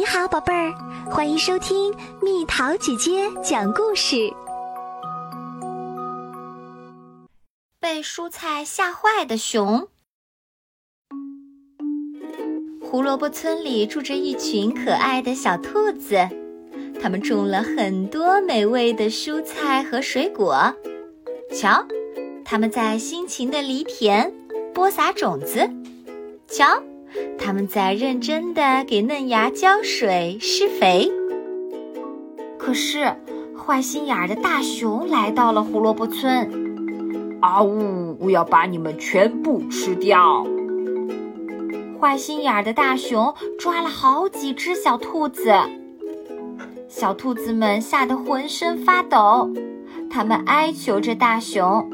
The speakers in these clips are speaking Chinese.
你好，宝贝儿，欢迎收听蜜桃姐姐讲故事。被蔬菜吓坏的熊。胡萝卜村里住着一群可爱的小兔子，它们种了很多美味的蔬菜和水果。瞧，它们在辛勤的犁田、播撒种子。瞧。他们在认真地给嫩芽浇水、施肥。可是，坏心眼儿的大熊来到了胡萝卜村。啊呜！我要把你们全部吃掉！坏心眼儿的大熊抓了好几只小兔子，小兔子们吓得浑身发抖，他们哀求着大熊：“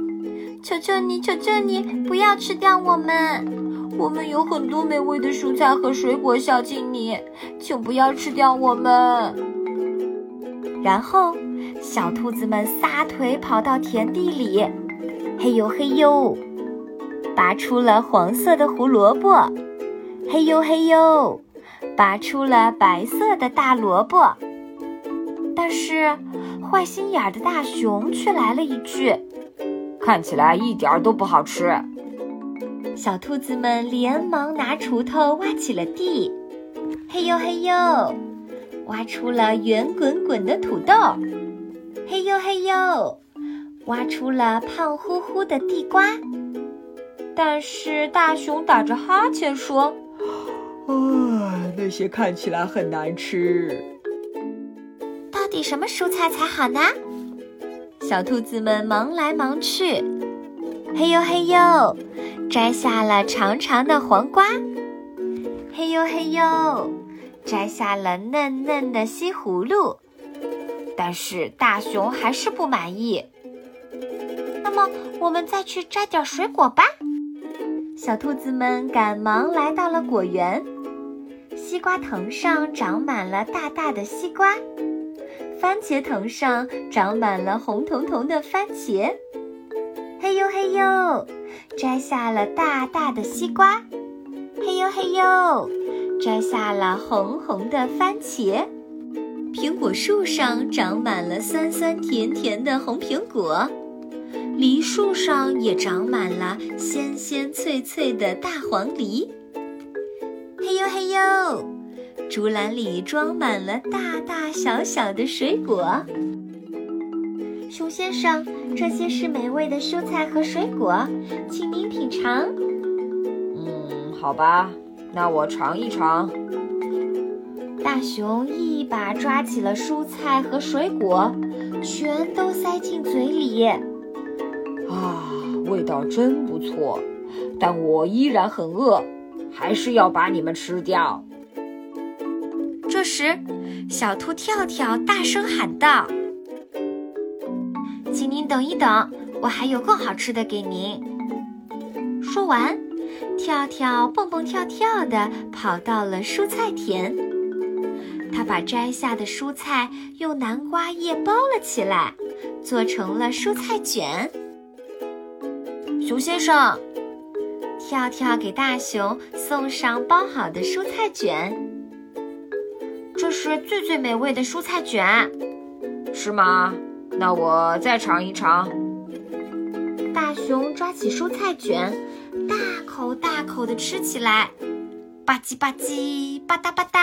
求求你，求求你，不要吃掉我们！”我们有很多美味的蔬菜和水果孝敬你，请不要吃掉我们。然后，小兔子们撒腿跑到田地里，嘿呦嘿呦，拔出了黄色的胡萝卜，嘿呦嘿呦，拔出了白色的大萝卜。但是，坏心眼的大熊却来了一句：“看起来一点都不好吃。”小兔子们连忙拿锄头挖起了地，嘿呦嘿呦，挖出了圆滚滚的土豆，嘿呦嘿呦，挖出了胖乎乎的地瓜。但是大熊打着哈欠说：“啊，那些看起来很难吃。”到底什么蔬菜才好呢？小兔子们忙来忙去，嘿呦嘿呦。摘下了长长的黄瓜，嘿呦嘿呦，摘下了嫩嫩的西葫芦，但是大熊还是不满意。那么，我们再去摘点水果吧。小兔子们赶忙来到了果园，西瓜藤上长满了大大的西瓜，番茄藤上长满了红彤彤的番茄。嘿呦嘿呦，摘下了大大的西瓜。嘿呦嘿呦，摘下了红红的番茄。苹果树上长满了酸酸甜甜的红苹果，梨树上也长满了鲜鲜脆脆的大黄梨。嘿呦嘿呦，竹篮里装满了大大小小的水果。熊先生，这些是美味的蔬菜和水果，请您品尝。嗯，好吧，那我尝一尝。大熊一把抓起了蔬菜和水果，全都塞进嘴里。啊，味道真不错，但我依然很饿，还是要把你们吃掉。这时，小兔跳跳大声喊道。请您等一等，我还有更好吃的给您。说完，跳跳蹦蹦跳跳地跑到了蔬菜田。他把摘下的蔬菜用南瓜叶包了起来，做成了蔬菜卷。熊先生，跳跳给大熊送上包好的蔬菜卷。这是最最美味的蔬菜卷，是吗？那我再尝一尝。大熊抓起蔬菜卷，大口大口的吃起来，吧唧吧唧，吧嗒吧嗒。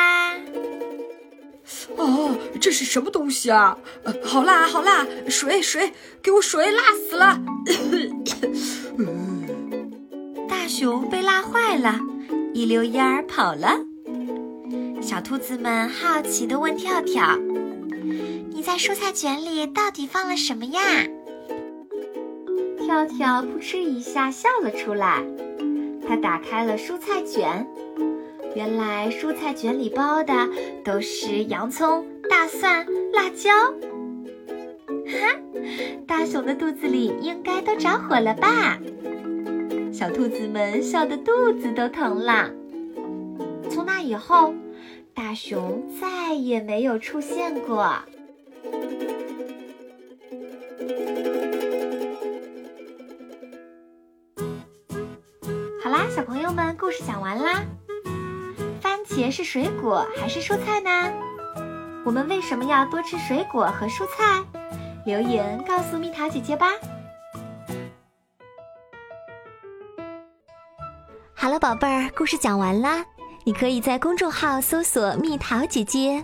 哦，这是什么东西啊？好辣，好辣！水水，给我水，辣死了！大熊被辣坏了，一溜烟儿跑了。小兔子们好奇地问跳跳。你在蔬菜卷里到底放了什么呀？跳跳扑哧一下笑了出来。他打开了蔬菜卷，原来蔬菜卷里包的都是洋葱、大蒜、辣椒。哈，大熊的肚子里应该都着火了吧？小兔子们笑得肚子都疼了。从那以后，大熊再也没有出现过。好啦，小朋友们，故事讲完啦。番茄是水果还是蔬菜呢？我们为什么要多吃水果和蔬菜？留言告诉蜜桃姐姐吧。好了，宝贝儿，故事讲完啦。你可以在公众号搜索“蜜桃姐姐”，